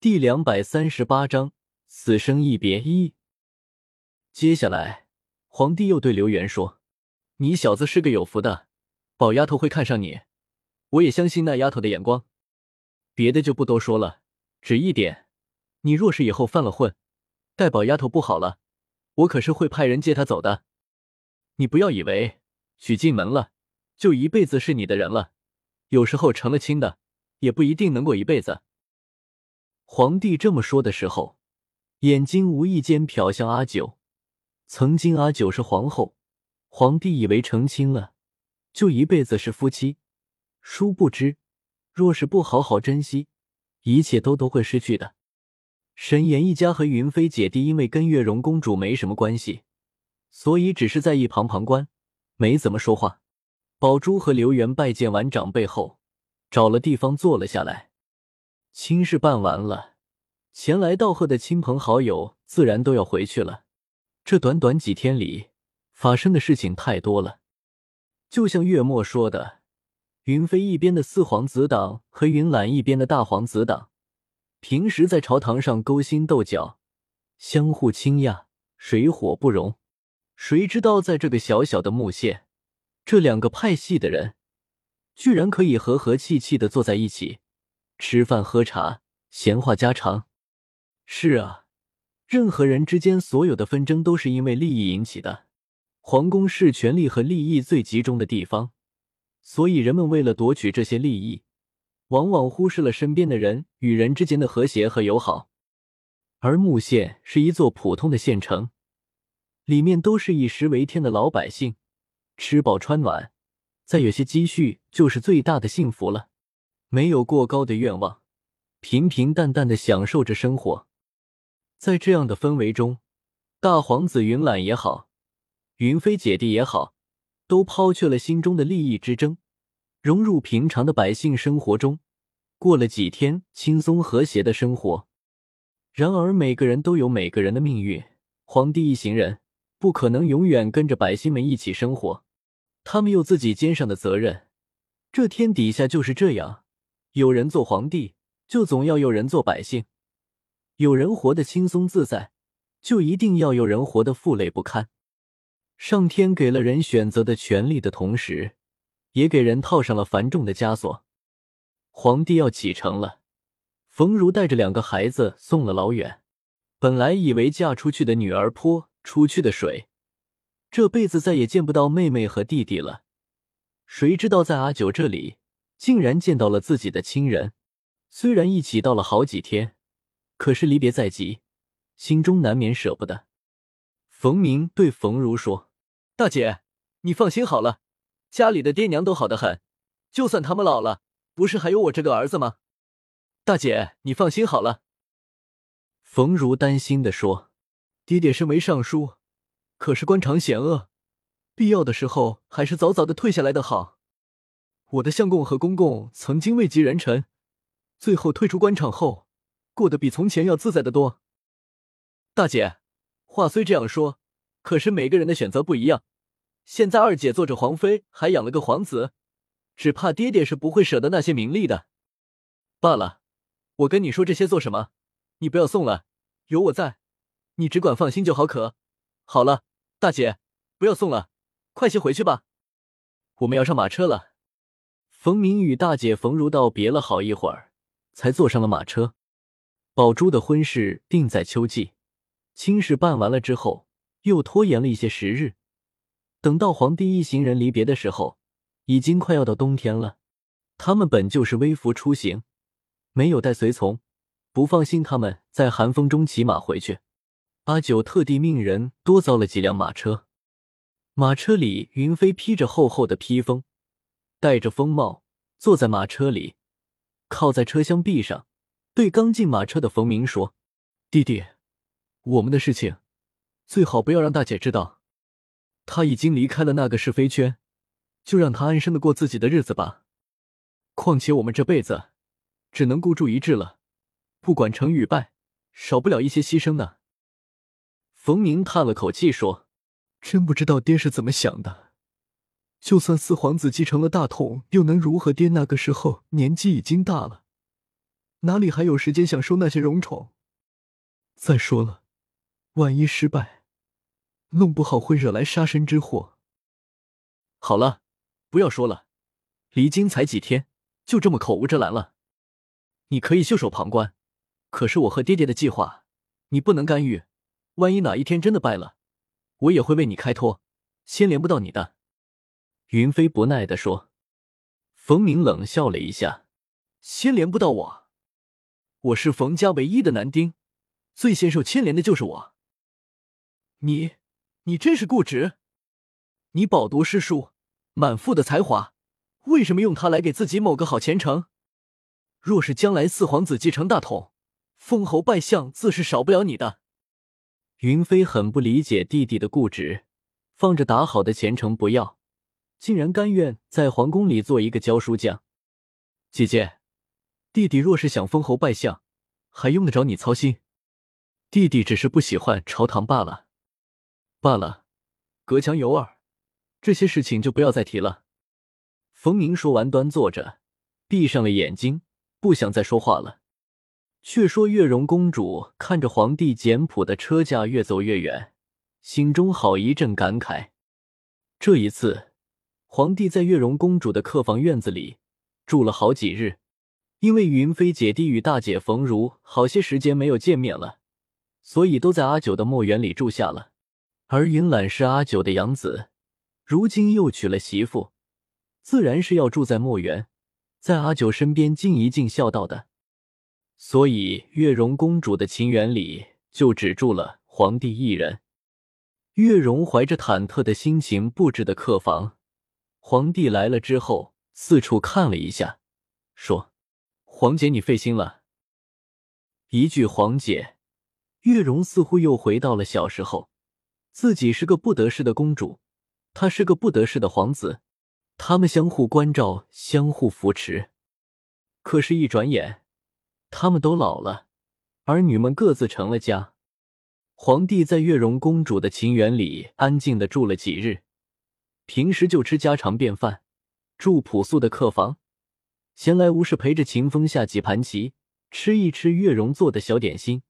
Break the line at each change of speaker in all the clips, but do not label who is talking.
第两百三十八章死生一别一。接下来，皇帝又对刘元说：“你小子是个有福的，宝丫头会看上你，我也相信那丫头的眼光。别的就不多说了，只一点，你若是以后犯了混，待宝丫头不好了，我可是会派人接她走的。你不要以为娶进门了，就一辈子是你的人了，有时候成了亲的。”也不一定能过一辈子。皇帝这么说的时候，眼睛无意间瞟向阿九。曾经阿九是皇后，皇帝以为成亲了就一辈子是夫妻，殊不知，若是不好好珍惜，一切都都会失去的。沈岩一家和云飞姐弟因为跟月容公主没什么关系，所以只是在一旁旁观，没怎么说话。宝珠和刘元拜见完长辈后。找了地方坐了下来，亲事办完了，前来道贺的亲朋好友自然都要回去了。这短短几天里发生的事情太多了，就像月末说的，云飞一边的四皇子党和云岚一边的大皇子党，平时在朝堂上勾心斗角，相互倾轧，水火不容。谁知道在这个小小的木县，这两个派系的人。居然可以和和气气的坐在一起吃饭喝茶闲话家常。是啊，任何人之间所有的纷争都是因为利益引起的。皇宫是权力和利益最集中的地方，所以人们为了夺取这些利益，往往忽视了身边的人与人之间的和谐和友好。而木县是一座普通的县城，里面都是以食为天的老百姓，吃饱穿暖。再有些积蓄就是最大的幸福了，没有过高的愿望，平平淡淡的享受着生活。在这样的氛围中，大皇子云岚也好，云飞姐弟也好，都抛却了心中的利益之争，融入平常的百姓生活中，过了几天轻松和谐的生活。然而，每个人都有每个人的命运，皇帝一行人不可能永远跟着百姓们一起生活。他们有自己肩上的责任，这天底下就是这样，有人做皇帝，就总要有人做百姓；有人活得轻松自在，就一定要有人活得负累不堪。上天给了人选择的权利的同时，也给人套上了繁重的枷锁。皇帝要启程了，冯如带着两个孩子送了老远。本来以为嫁出去的女儿泼出去的水。这辈子再也见不到妹妹和弟弟了，谁知道在阿九这里竟然见到了自己的亲人。虽然一起到了好几天，可是离别在即，心中难免舍不得。冯明对冯如说：“大姐，你放心好了，家里的爹娘都好得很，就算他们老了，不是还有我这个儿子吗？大姐，你放心好了。”冯如担心的说：“爹爹身为尚书。”可是官场险恶，必要的时候还是早早的退下来的好。我的相公和公公曾经位极人臣，最后退出官场后，过得比从前要自在的多。大姐，话虽这样说，可是每个人的选择不一样。现在二姐做着皇妃，还养了个皇子，只怕爹爹是不会舍得那些名利的。罢了，我跟你说这些做什么？你不要送了，有我在，你只管放心就好。可好了。大姐，不要送了，快些回去吧，我们要上马车了。冯明与大姐冯如道别了好一会儿，才坐上了马车。宝珠的婚事定在秋季，亲事办完了之后，又拖延了一些时日。等到皇帝一行人离别的时候，已经快要到冬天了。他们本就是微服出行，没有带随从，不放心他们在寒风中骑马回去。阿九特地命人多造了几辆马车，马车里云飞披着厚厚的披风，戴着风帽，坐在马车里，靠在车厢壁上，对刚进马车的冯明说：“弟弟，我们的事情最好不要让大姐知道。她已经离开了那个是非圈，就让她安生的过自己的日子吧。况且我们这辈子只能孤注一掷了，不管成与败，少不了一些牺牲呢。”冯明叹了口气说：“真不知道爹是怎么想的。就算四皇子继承了大统，又能如何？爹那个时候年纪已经大了，
哪里还有时间享受那些荣宠？再说了，万一失败，弄不好会惹来杀身之祸。
好了，不要说了，离京才几天，就这么口无遮拦了。你可以袖手旁观，可是我和爹爹的计划，你不能干预。万一哪一天真的败了，我也会为你开脱，牵连不到你的。”云飞不耐地说。冯明冷笑了一下：“牵连不到我？我是冯家唯一的男丁，最先受牵连的就是我。你，你真是固执！你饱读诗书，满腹的才华，为什么用它来给自己某个好前程？若是将来四皇子继承大统，封侯拜相自是少不了你的。”云飞很不理解弟弟的固执，放着打好的前程不要。竟然甘愿在皇宫里做一个教书匠，姐姐，弟弟若是想封侯拜相，还用得着你操心？弟弟只是不喜欢朝堂罢了，罢了，隔墙有耳，这些事情就不要再提了。冯明说完，端坐着，闭上了眼睛，不想再说话了。却说月容公主看着皇帝简朴的车驾越走越远，心中好一阵感慨。这一次。皇帝在月容公主的客房院子里住了好几日，因为云飞姐弟与大姐冯如好些时间没有见面了，所以都在阿九的墨园里住下了。而云览是阿九的养子，如今又娶了媳妇，自然是要住在墨园，在阿九身边尽一尽孝道的。所以月容公主的秦园里就只住了皇帝一人。月容怀着忐忑的心情布置的客房。皇帝来了之后，四处看了一下，说：“皇姐，你费心了。”一句“皇姐”，月容似乎又回到了小时候，自己是个不得势的公主，他是个不得势的皇子，他们相互关照，相互扶持。可是，一转眼，他们都老了，儿女们各自成了家。皇帝在月容公主的秦园里安静的住了几日。平时就吃家常便饭，住朴素的客房，闲来无事陪着秦风下几盘棋，吃一吃月容做的小点心。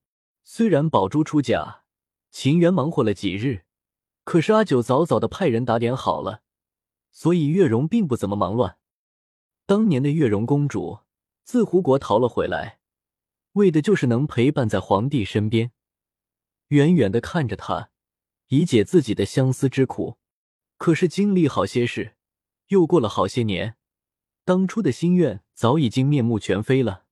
虽然宝珠出嫁，秦元忙活了几日，可是阿九早早的派人打点好了，所以月容并不怎么忙乱。当年的月容公主自胡国逃了回来，为的就是能陪伴在皇帝身边，远远的看着他，以解自己的相思之苦。可是经历好些事，又过了好些年，当初的心愿早已经面目全非了。